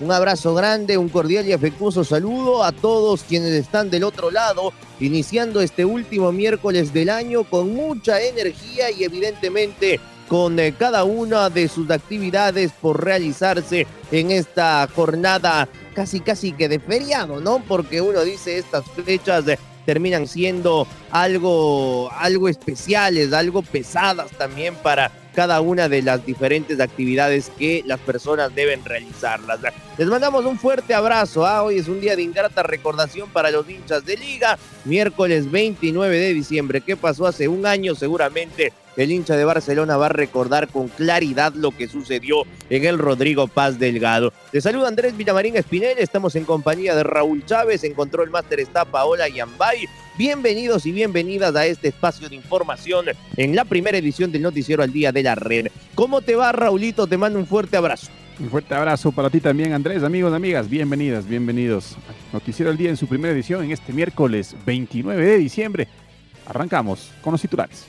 Un abrazo grande, un cordial y afectuoso saludo a todos quienes están del otro lado, iniciando este último miércoles del año con mucha energía y evidentemente con eh, cada una de sus actividades por realizarse en esta jornada casi casi que de feriado, ¿no? Porque uno dice estas fechas terminan siendo algo, algo especiales, algo pesadas también para cada una de las diferentes actividades que las personas deben realizarlas. Les mandamos un fuerte abrazo. ¿ah? Hoy es un día de ingrata recordación para los hinchas de liga. Miércoles 29 de diciembre. ¿Qué pasó hace un año? Seguramente el hincha de Barcelona va a recordar con claridad lo que sucedió en el Rodrigo Paz Delgado. Te saluda Andrés Villamarín Espinel, estamos en compañía de Raúl Chávez, en Control Master está Paola Yambay. Bienvenidos y bienvenidas a este espacio de información en la primera edición del Noticiero al Día de la Red. ¿Cómo te va, Raulito? Te mando un fuerte abrazo. Un fuerte abrazo para ti también, Andrés, amigos, amigas, bienvenidas, bienvenidos. Noticiero al Día en su primera edición en este miércoles 29 de diciembre. Arrancamos con los titulares.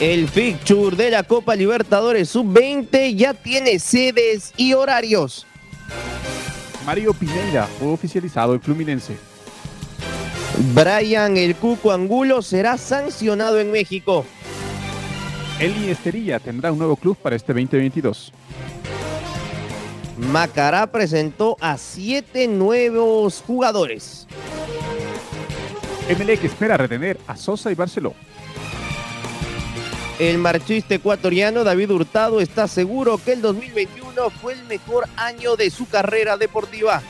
El fixture de la Copa Libertadores Sub-20 ya tiene sedes y horarios. Mario Pineda fue oficializado el Fluminense. Brian El Cuco Angulo será sancionado en México. Eli Esterilla tendrá un nuevo club para este 2022. Macará presentó a siete nuevos jugadores. que espera retener a Sosa y Barceló. El marchista ecuatoriano David Hurtado está seguro que el 2021 fue el mejor año de su carrera deportiva.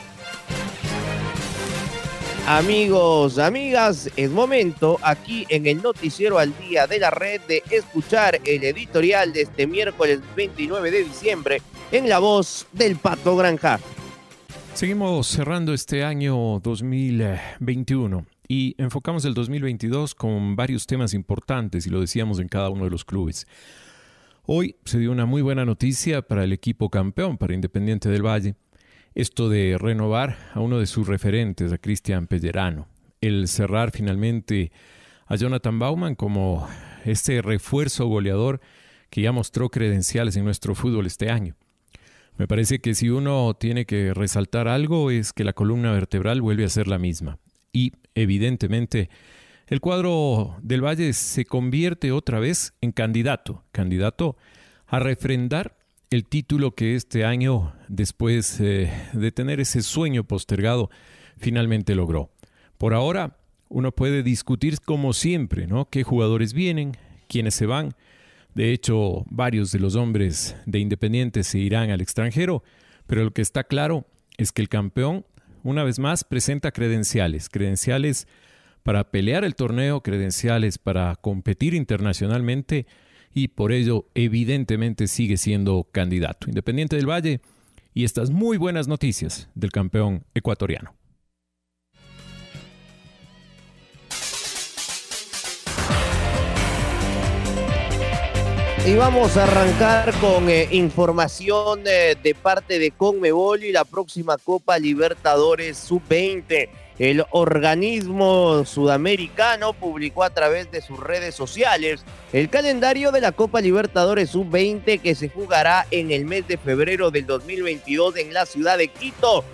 Amigos, amigas, es momento aquí en el noticiero al día de la red de escuchar el editorial de este miércoles 29 de diciembre en la voz del Pato Granja. Seguimos cerrando este año 2021 y enfocamos el 2022 con varios temas importantes y lo decíamos en cada uno de los clubes. Hoy se dio una muy buena noticia para el equipo campeón, para Independiente del Valle, esto de renovar a uno de sus referentes, a Cristian Pellerano, el cerrar finalmente a Jonathan Bauman como este refuerzo goleador que ya mostró credenciales en nuestro fútbol este año. Me parece que si uno tiene que resaltar algo es que la columna vertebral vuelve a ser la misma y evidentemente el cuadro del Valle se convierte otra vez en candidato, candidato a refrendar el título que este año, después eh, de tener ese sueño postergado, finalmente logró. Por ahora, uno puede discutir como siempre, ¿no? ¿Qué jugadores vienen? ¿Quiénes se van? De hecho, varios de los hombres de Independiente se irán al extranjero, pero lo que está claro es que el campeón una vez más, presenta credenciales, credenciales para pelear el torneo, credenciales para competir internacionalmente y por ello evidentemente sigue siendo candidato Independiente del Valle y estas muy buenas noticias del campeón ecuatoriano. Y vamos a arrancar con eh, información eh, de parte de Conmebol y la próxima Copa Libertadores Sub-20. El organismo sudamericano publicó a través de sus redes sociales el calendario de la Copa Libertadores Sub-20 que se jugará en el mes de febrero del 2022 en la ciudad de Quito.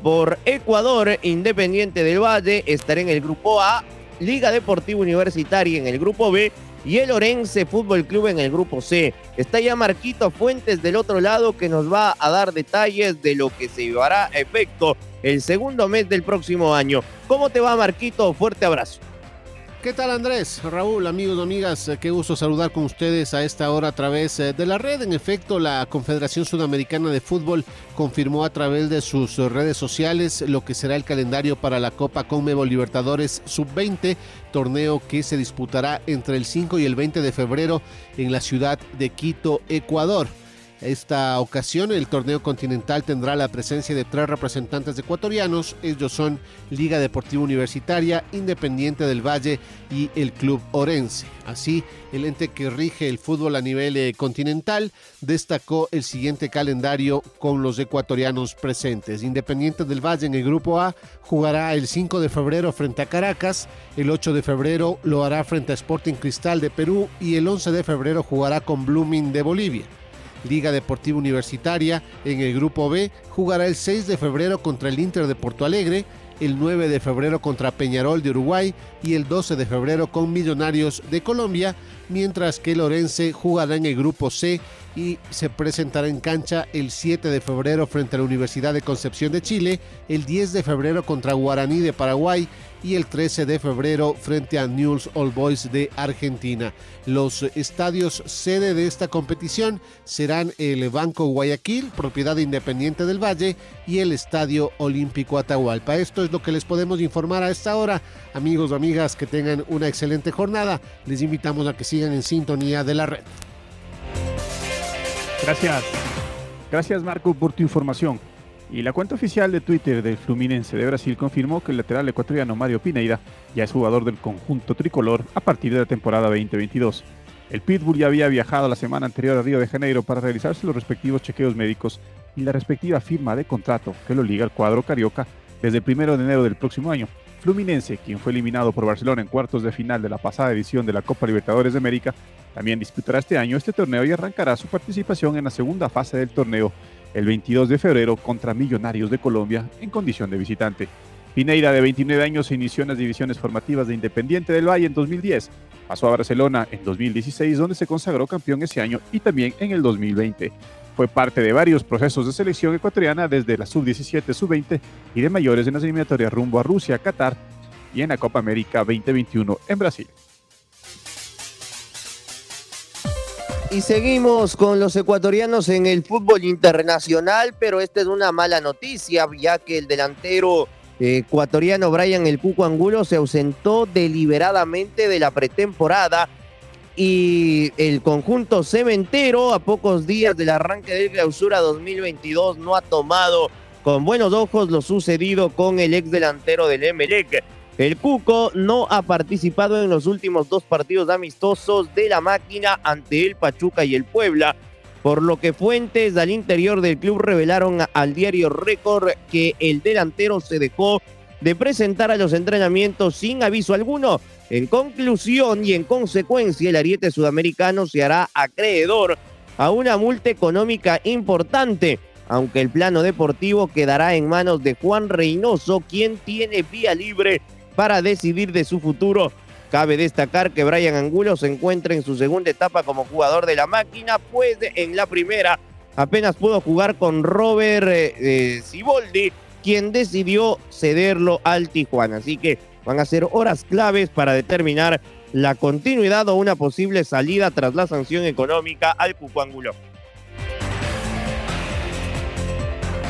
Por Ecuador, Independiente del Valle estará en el grupo A, Liga Deportiva Universitaria en el grupo B y el Orense Fútbol Club en el grupo C. Está ya Marquito Fuentes del otro lado que nos va a dar detalles de lo que se llevará a efecto el segundo mes del próximo año. ¿Cómo te va Marquito? Fuerte abrazo. ¿Qué tal Andrés? Raúl, amigos, amigas, eh, qué gusto saludar con ustedes a esta hora a través eh, de la red. En efecto, la Confederación Sudamericana de Fútbol confirmó a través de sus redes sociales lo que será el calendario para la Copa Conmebol Libertadores Sub-20, torneo que se disputará entre el 5 y el 20 de febrero en la ciudad de Quito, Ecuador. Esta ocasión el torneo continental tendrá la presencia de tres representantes ecuatorianos. Ellos son Liga Deportiva Universitaria, Independiente del Valle y el Club Orense. Así, el ente que rige el fútbol a nivel eh, continental destacó el siguiente calendario con los ecuatorianos presentes. Independiente del Valle en el Grupo A jugará el 5 de febrero frente a Caracas, el 8 de febrero lo hará frente a Sporting Cristal de Perú y el 11 de febrero jugará con Blooming de Bolivia. Liga Deportiva Universitaria. En el Grupo B jugará el 6 de febrero contra el Inter de Porto Alegre, el 9 de febrero contra Peñarol de Uruguay y el 12 de febrero con Millonarios de Colombia, mientras que Lorense jugará en el Grupo C y se presentará en cancha el 7 de febrero frente a la Universidad de Concepción de Chile, el 10 de febrero contra Guaraní de Paraguay y el 13 de febrero frente a Newell's All Boys de Argentina. Los estadios sede de esta competición serán el Banco Guayaquil, propiedad independiente del Valle, y el Estadio Olímpico Atahualpa. Esto es lo que les podemos informar a esta hora. Amigos o amigas, que tengan una excelente jornada. Les invitamos a que sigan en sintonía de la red. Gracias. Gracias Marco por tu información. Y la cuenta oficial de Twitter del Fluminense de Brasil confirmó que el lateral ecuatoriano Mario Pineira ya es jugador del conjunto tricolor a partir de la temporada 2022. El Pitbull ya había viajado la semana anterior a Río de Janeiro para realizarse los respectivos chequeos médicos y la respectiva firma de contrato que lo liga al cuadro carioca desde el 1 de enero del próximo año. Fluminense, quien fue eliminado por Barcelona en cuartos de final de la pasada edición de la Copa Libertadores de América, también disputará este año este torneo y arrancará su participación en la segunda fase del torneo el 22 de febrero contra Millonarios de Colombia en condición de visitante. Pineira, de 29 años, se inició en las divisiones formativas de Independiente del Valle en 2010. Pasó a Barcelona en 2016, donde se consagró campeón ese año y también en el 2020. Fue parte de varios procesos de selección ecuatoriana desde la sub-17, sub-20 y de mayores en las eliminatorias rumbo a Rusia, Qatar y en la Copa América 2021 en Brasil. Y seguimos con los ecuatorianos en el fútbol internacional, pero esta es una mala noticia, ya que el delantero ecuatoriano Brian El Cuco Angulo se ausentó deliberadamente de la pretemporada y el conjunto cementero a pocos días del arranque del clausura 2022 no ha tomado con buenos ojos lo sucedido con el ex delantero del Emelec. El Cuco no ha participado en los últimos dos partidos amistosos de la máquina ante el Pachuca y el Puebla, por lo que fuentes al interior del club revelaron al diario Récord que el delantero se dejó de presentar a los entrenamientos sin aviso alguno. En conclusión y en consecuencia, el ariete sudamericano se hará acreedor a una multa económica importante, aunque el plano deportivo quedará en manos de Juan Reynoso, quien tiene vía libre para decidir de su futuro. Cabe destacar que Brian Angulo se encuentra en su segunda etapa como jugador de la máquina, pues en la primera apenas pudo jugar con Robert eh, Ciboldi, quien decidió cederlo al Tijuana. Así que van a ser horas claves para determinar la continuidad o una posible salida tras la sanción económica al Cuco Angulo.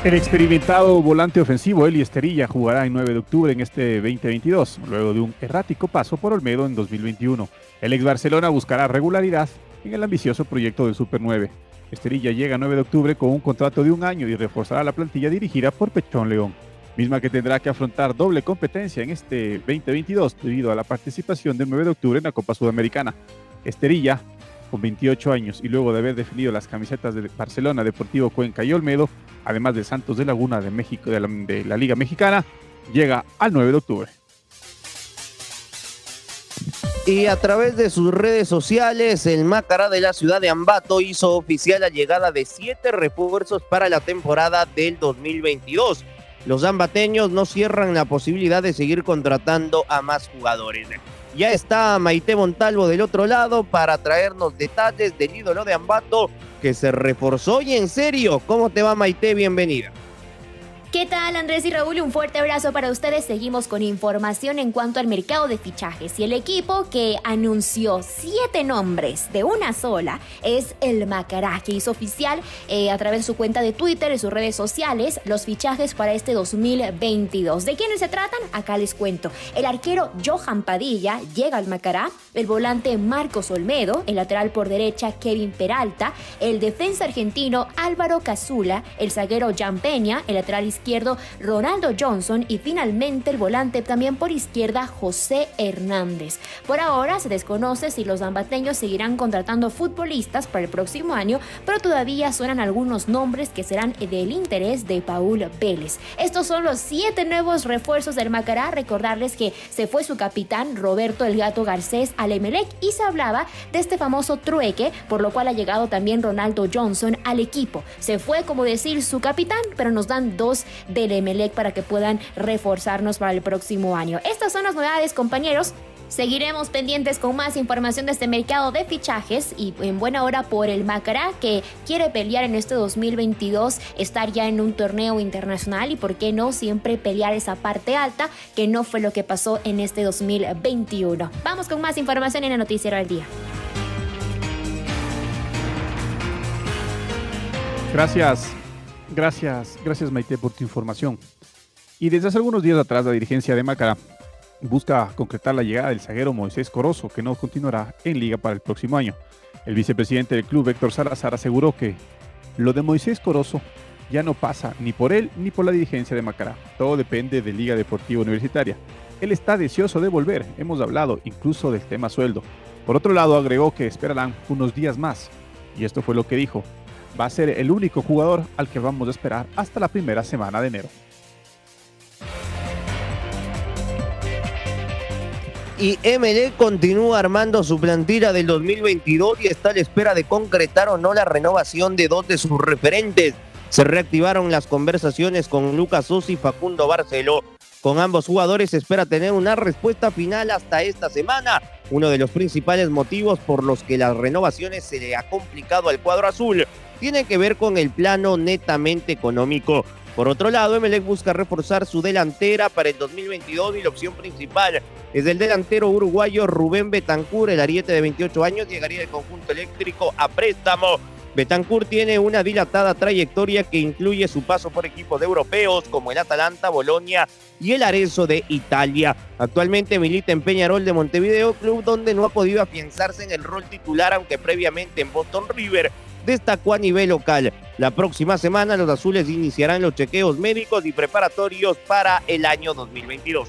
El experimentado volante ofensivo Eli Esterilla jugará el 9 de octubre en este 2022, luego de un errático paso por Olmedo en 2021. El ex Barcelona buscará regularidad en el ambicioso proyecto del Super 9. Esterilla llega el 9 de octubre con un contrato de un año y reforzará la plantilla dirigida por Pechón León, misma que tendrá que afrontar doble competencia en este 2022 debido a la participación del 9 de octubre en la Copa Sudamericana. Esterilla con 28 años y luego de haber definido las camisetas de Barcelona, Deportivo Cuenca y Olmedo, además de Santos de Laguna de México de la, Liga Mexicana, llega al 9 de octubre. Y a través de sus redes sociales, el Macará de la ciudad de Ambato hizo oficial la llegada de siete refuerzos para la temporada del 2022. Los ambateños no cierran la posibilidad de seguir contratando a más jugadores. Ya está Maite Montalvo del otro lado para traernos detalles del ídolo de Ambato que se reforzó y en serio. ¿Cómo te va Maite? Bienvenida. ¿Qué tal Andrés y Raúl? Un fuerte abrazo para ustedes. Seguimos con información en cuanto al mercado de fichajes y el equipo que anunció siete nombres de una sola es el Macará, que hizo oficial eh, a través de su cuenta de Twitter y sus redes sociales los fichajes para este 2022. ¿De quiénes se tratan? Acá les cuento. El arquero Johan Padilla llega al Macará, el volante Marcos Olmedo, el lateral por derecha Kevin Peralta, el defensa argentino Álvaro Cazula, el zaguero Jan Peña, el lateral izquierdo izquierdo Ronaldo Johnson y finalmente el volante también por izquierda José Hernández. Por ahora se desconoce si los zambateños seguirán contratando futbolistas para el próximo año, pero todavía suenan algunos nombres que serán del interés de Paul Vélez. Estos son los siete nuevos refuerzos del Macará. Recordarles que se fue su capitán Roberto El Gato Garcés al Emelec y se hablaba de este famoso trueque, por lo cual ha llegado también Ronaldo Johnson al equipo. Se fue como decir su capitán, pero nos dan dos del Emelec para que puedan reforzarnos para el próximo año. Estas son las novedades, compañeros. Seguiremos pendientes con más información de este mercado de fichajes y en buena hora por el Macará que quiere pelear en este 2022, estar ya en un torneo internacional y por qué no siempre pelear esa parte alta que no fue lo que pasó en este 2021. Vamos con más información en el noticiero del día. Gracias. Gracias, gracias Maite por tu información. Y desde hace algunos días atrás la dirigencia de Macará busca concretar la llegada del zaguero Moisés Corozo, que no continuará en liga para el próximo año. El vicepresidente del club, Héctor Salazar, aseguró que lo de Moisés Corozo ya no pasa ni por él ni por la dirigencia de Macará. Todo depende de Liga Deportiva Universitaria. Él está deseoso de volver, hemos hablado incluso del tema sueldo. Por otro lado, agregó que esperarán unos días más. Y esto fue lo que dijo va a ser el único jugador al que vamos a esperar hasta la primera semana de enero. Y ML continúa armando su plantilla del 2022 y está a la espera de concretar o no la renovación de dos de sus referentes. Se reactivaron las conversaciones con Lucas Sosa y Facundo Barceló. Con ambos jugadores espera tener una respuesta final hasta esta semana. Uno de los principales motivos por los que las renovaciones se le ha complicado al cuadro azul tiene que ver con el plano netamente económico. Por otro lado, Emelec busca reforzar su delantera para el 2022 y la opción principal es el delantero uruguayo Rubén Betancur, el ariete de 28 años, llegaría del conjunto eléctrico a préstamo. Betancur tiene una dilatada trayectoria que incluye su paso por equipos europeos como el Atalanta, Bolonia y el Arezzo de Italia. Actualmente milita en Peñarol de Montevideo, club donde no ha podido afianzarse en el rol titular, aunque previamente en Boston River destacó a nivel local. La próxima semana los azules iniciarán los chequeos médicos y preparatorios para el año 2022.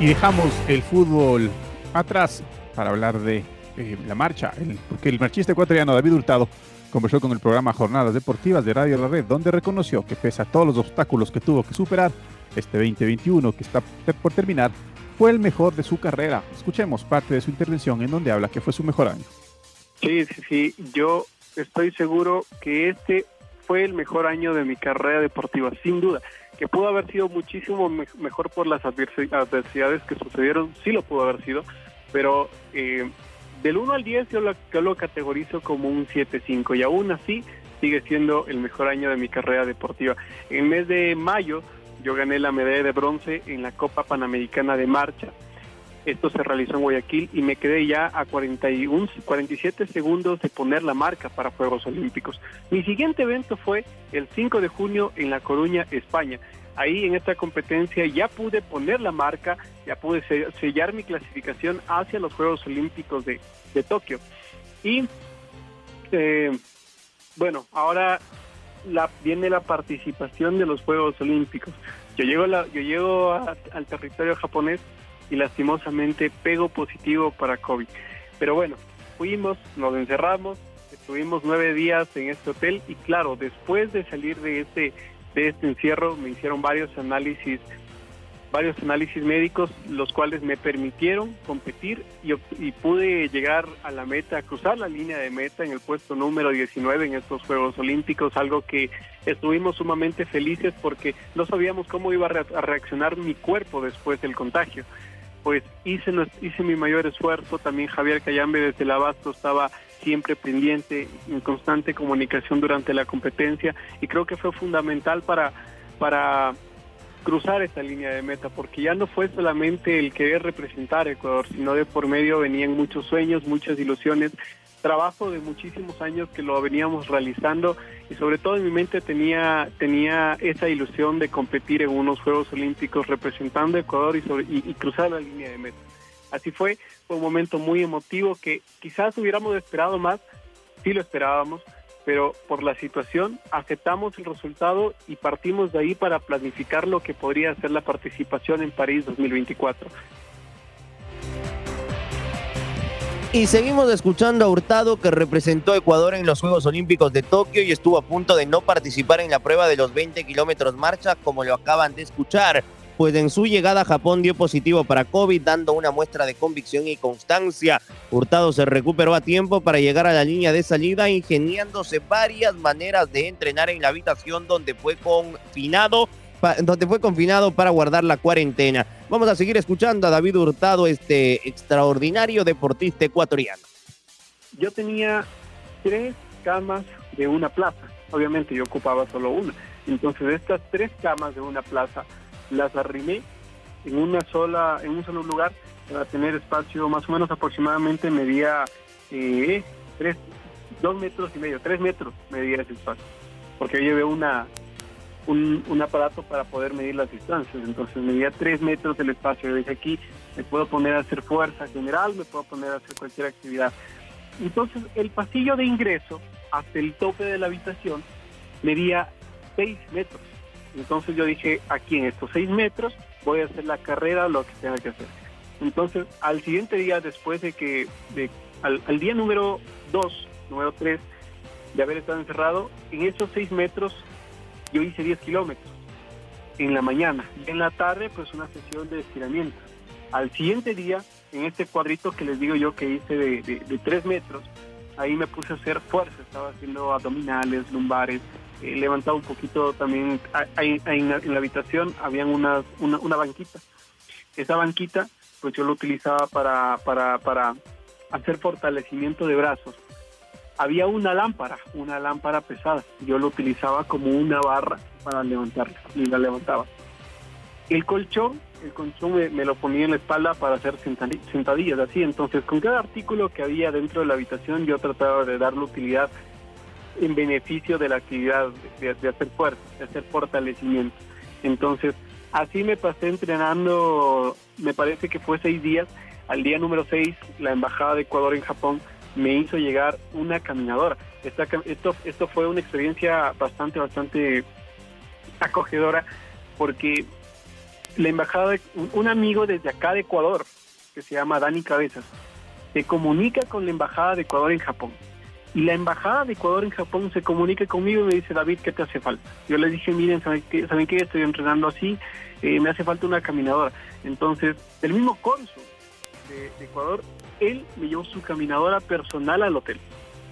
Y dejamos el fútbol atrás para hablar de eh, la marcha, porque el marchista ecuatoriano David Hurtado conversó con el programa Jornadas Deportivas de Radio La Red, donde reconoció que pese a todos los obstáculos que tuvo que superar, este 2021 que está por terminar fue el mejor de su carrera. Escuchemos parte de su intervención en donde habla que fue su mejor año. Sí, sí, sí. Yo estoy seguro que este fue el mejor año de mi carrera deportiva, sin duda. Que pudo haber sido muchísimo mejor por las adversidades que sucedieron, sí lo pudo haber sido, pero eh, del 1 al 10 yo lo, categorizo como un 7-5 y aún así sigue siendo el mejor año de mi carrera deportiva. En el mes de mayo yo gané la medalla de bronce en la Copa Panamericana de Marcha. Esto se realizó en Guayaquil y me quedé ya a 41, 47 segundos de poner la marca para Juegos Olímpicos. Mi siguiente evento fue el 5 de junio en La Coruña, España. Ahí en esta competencia ya pude poner la marca, ya pude sellar mi clasificación hacia los Juegos Olímpicos de, Tokio. Y eh, bueno, ahora la, viene la participación de los Juegos Olímpicos. Yo llego, la, yo llego al territorio japonés y lastimosamente pego positivo para COVID. Pero bueno, fuimos, nos encerramos, estuvimos nueve días en este hotel y claro, después de salir de este, de este encierro me hicieron varios análisis varios análisis médicos, los cuales me permitieron competir y, pude llegar a la meta, cruzar la línea de meta en el puesto número 19 en estos Juegos Olímpicos, algo que estuvimos sumamente felices porque no sabíamos cómo iba a reaccionar mi cuerpo después del contagio. Pues hice, hice mi mayor esfuerzo, también Javier Cayambe desde el Abasto estaba siempre pendiente, en constante comunicación durante la competencia y creo que fue fundamental para, para cruzar esta línea de meta, porque ya no fue solamente el querer representar a Ecuador, sino de por medio venían muchos sueños, muchas ilusiones, trabajo de muchísimos años que lo veníamos realizando y sobre todo en mi mente tenía, tenía esa ilusión de competir en unos Juegos Olímpicos representando a Ecuador y, y cruzar la línea de meta. Así fue, fue un momento muy emotivo que quizás hubiéramos esperado más, sí lo esperábamos, pero por la situación aceptamos el resultado y partimos de ahí para planificar lo que podría ser la participación en París 2024. Y seguimos escuchando a Hurtado que representó a Ecuador en los Juegos Olímpicos de Tokio y estuvo a punto de no participar en la prueba de los 20 kilómetros marcha como lo acaban de escuchar pues en su llegada a Japón dio positivo para COVID, dando una muestra de convicción y constancia. Hurtado se recuperó a tiempo para llegar a la línea de salida, ingeniándose varias maneras de entrenar en la habitación donde fue confinado donde fue confinado para guardar la cuarentena. Vamos a seguir escuchando a David Hurtado, este extraordinario deportista ecuatoriano. Yo tenía tres camas de una plaza. Obviamente yo ocupaba solo una. Entonces estas tres camas de una plaza las arrimé en una sola, en un solo lugar para tener espacio más o menos aproximadamente medía eh, tres, dos metros y medio, tres metros medía ese espacio, porque yo llevé una un, un, aparato para poder medir las distancias, entonces medía tres metros del espacio, yo dije aquí me puedo poner a hacer fuerza general, me puedo poner a hacer cualquier actividad. Entonces el pasillo de ingreso hasta el tope de la habitación medía seis metros entonces yo dije, aquí en estos seis metros voy a hacer la carrera, lo que tenga que hacer. Entonces, al siguiente día, después de que, de, al, día número dos, número tres, de haber estado encerrado, en esos seis metros yo hice 10 kilómetros en la mañana en la tarde pues una sesión de estiramiento. Al siguiente día, en este cuadrito que les digo yo que hice de, de, tres metros, ahí me puse a hacer fuerza, estaba haciendo abdominales, lumbares, eh, levantaba un poquito también, en, la, habitación habían una, una, banquita. Esa banquita, pues yo lo utilizaba para, para, para hacer fortalecimiento de brazos. Había una lámpara, una lámpara pesada. Yo lo utilizaba como una barra para levantarla y la levantaba. El colchón, el colchón me, lo ponía en la espalda para hacer sentadillas, así. Entonces, con cada artículo que había dentro de la habitación, yo trataba de darle utilidad en beneficio de la actividad de, hacer fuerza, de hacer fortalecimiento. Entonces, así me pasé entrenando, me parece que fue seis días. Al día número seis, la Embajada de Ecuador en Japón me hizo llegar una caminadora. Esta, esto, esto fue una experiencia bastante, bastante acogedora porque la embajada, un amigo desde acá de Ecuador, que se llama Dani Cabezas, se comunica con la embajada de Ecuador en Japón y la embajada de Ecuador en Japón se comunica conmigo y me dice, David, ¿qué te hace falta? Yo le dije, miren, ¿saben qué? ¿Saben? Estoy entrenando así, eh, me hace falta una caminadora. Entonces, el mismo cónsul de, Ecuador, él me llevó su caminadora personal al hotel.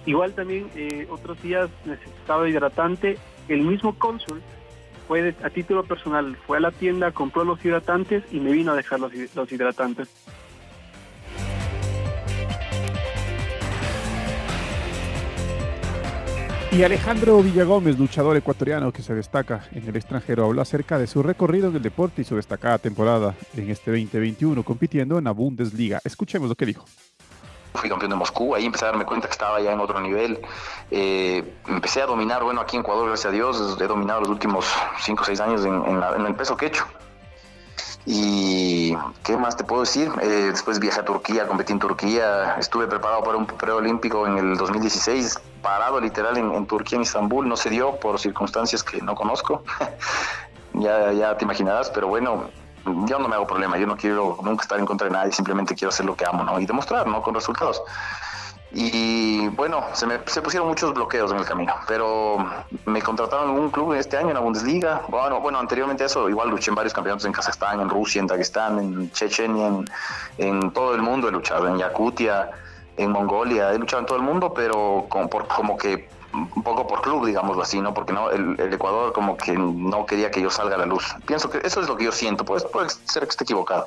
Igual también eh, otros días necesitaba hidratante, el mismo cónsul fue a título personal, fue a la tienda, compró los hidratantes y me vino a dejar los, los hidratantes. Y Alejandro Villagómez, luchador ecuatoriano que se destaca en el extranjero, habló acerca de su recorrido en el deporte y su destacada temporada en este 2021 compitiendo en la Bundesliga. Escuchemos lo que dijo. Fui campeón de Moscú, ahí empecé a darme cuenta que estaba ya en otro nivel. Eh, empecé a dominar, bueno, aquí en Ecuador, gracias a Dios, he dominado los últimos 5 o 6 años en, en el peso que he hecho. Y qué más te puedo decir, eh, después viajé a Turquía, competí en Turquía, estuve preparado para un preolímpico en el 2016, parado literal en, Turquía, en Estambul, no se dio por circunstancias que no conozco, ya, ya te imaginarás, pero bueno, yo no me hago problema, yo no quiero nunca estar en contra de nadie, simplemente quiero hacer lo que amo, ¿no? Y demostrar, ¿no? Con resultados. Y bueno, se me se pusieron muchos bloqueos en el camino, pero me contrataron en un club este año en la Bundesliga. Bueno, bueno, anteriormente a eso, igual luché en varios campeonatos en Kazajstán, en Rusia, en Dagestán, en Chechenia, en, todo el mundo he luchado, en Yakutia, en Mongolia, he luchado en todo el mundo, pero como, por, como que un poco por club, digámoslo así, ¿no? Porque no el, Ecuador como que no quería que yo salga a la luz. Pienso que eso es lo que yo siento, pues puede ser que esté equivocado.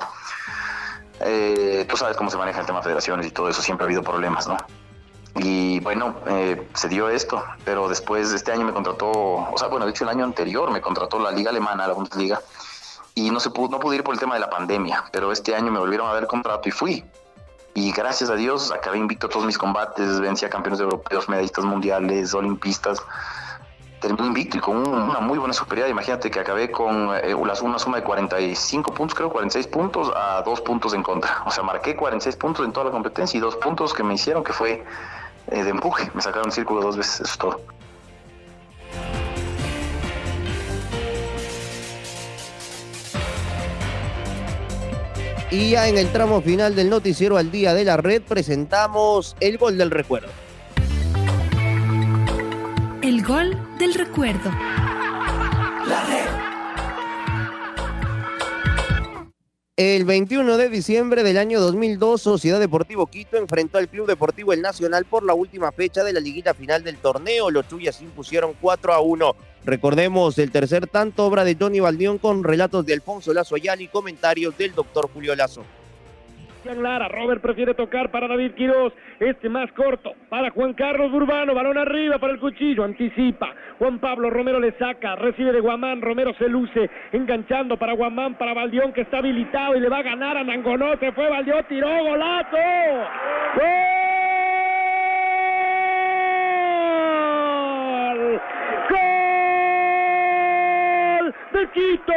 Eh, tú sabes cómo se maneja el tema de federaciones y todo eso, siempre ha habido problemas, ¿no? Y bueno, eh, se dio esto, pero después de este año me contrató, o sea, bueno, de hecho el año anterior me contrató la liga alemana, la Bundesliga, y no, se pudo, no pude ir por el tema de la pandemia, pero este año me volvieron a dar contrato y fui. Y gracias a Dios acabé invicto todos mis combates, vencí a campeones europeos, medallistas mundiales, olimpistas. Terminé invicto y con una muy buena superioridad. Imagínate que acabé con eh, una suma de 45 puntos, creo, 46 puntos a dos puntos en contra. O sea, marqué 46 puntos en toda la competencia y dos puntos que me hicieron que fue eh, de empuje. Me sacaron el círculo dos veces, eso es todo. Y ya en el tramo final del noticiero al día de la red presentamos el gol del recuerdo. El gol del recuerdo. La red. El 21 de diciembre del año 2002, Sociedad Deportivo Quito enfrentó al Club Deportivo El Nacional por la última fecha de la liguilla final del torneo. Los Chuyas impusieron 4 a 1. Recordemos el tercer tanto, obra de Johnny Baldión con relatos de Alfonso Lazo Ayala y comentarios del doctor Julio Lazo. Lara, Robert prefiere tocar para David Quiroz, este más corto, para Juan Carlos Urbano, balón arriba para el cuchillo, anticipa, Juan Pablo Romero le saca, recibe de Guamán, Romero se luce, enganchando para Guamán, para Baldión que está habilitado y le va a ganar a Nangonó, se fue Baldión, tiró, golazo, ¡Gol! de Quito.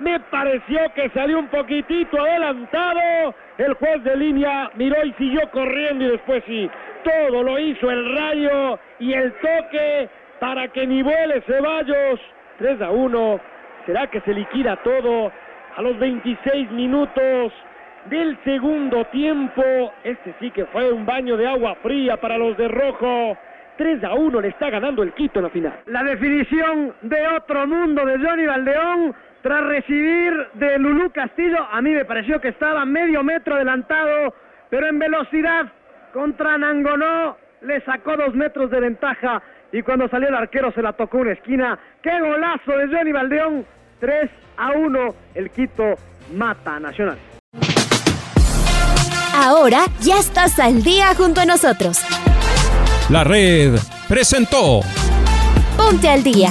Me pareció que salió un poquitito adelantado. El juez de línea miró y siguió corriendo y después sí, todo lo hizo el rayo y el toque para que ni vuele Ceballos. 3 a 1. ¿Será que se liquida todo a los 26 minutos del segundo tiempo? Este sí que fue un baño de agua fría para los de rojo. 3 a 1 le está ganando el Quito en la final. La definición de otro mundo de Johnny Valdeón tras recibir de Lulú Castillo. A mí me pareció que estaba medio metro adelantado, pero en velocidad contra Nangonó le sacó dos metros de ventaja y cuando salió el arquero se la tocó una esquina. ¡Qué golazo de Johnny Valdeón! 3 a 1, el Quito mata a Nacional. Ahora ya estás al día junto a nosotros. La red presentó Ponte al día.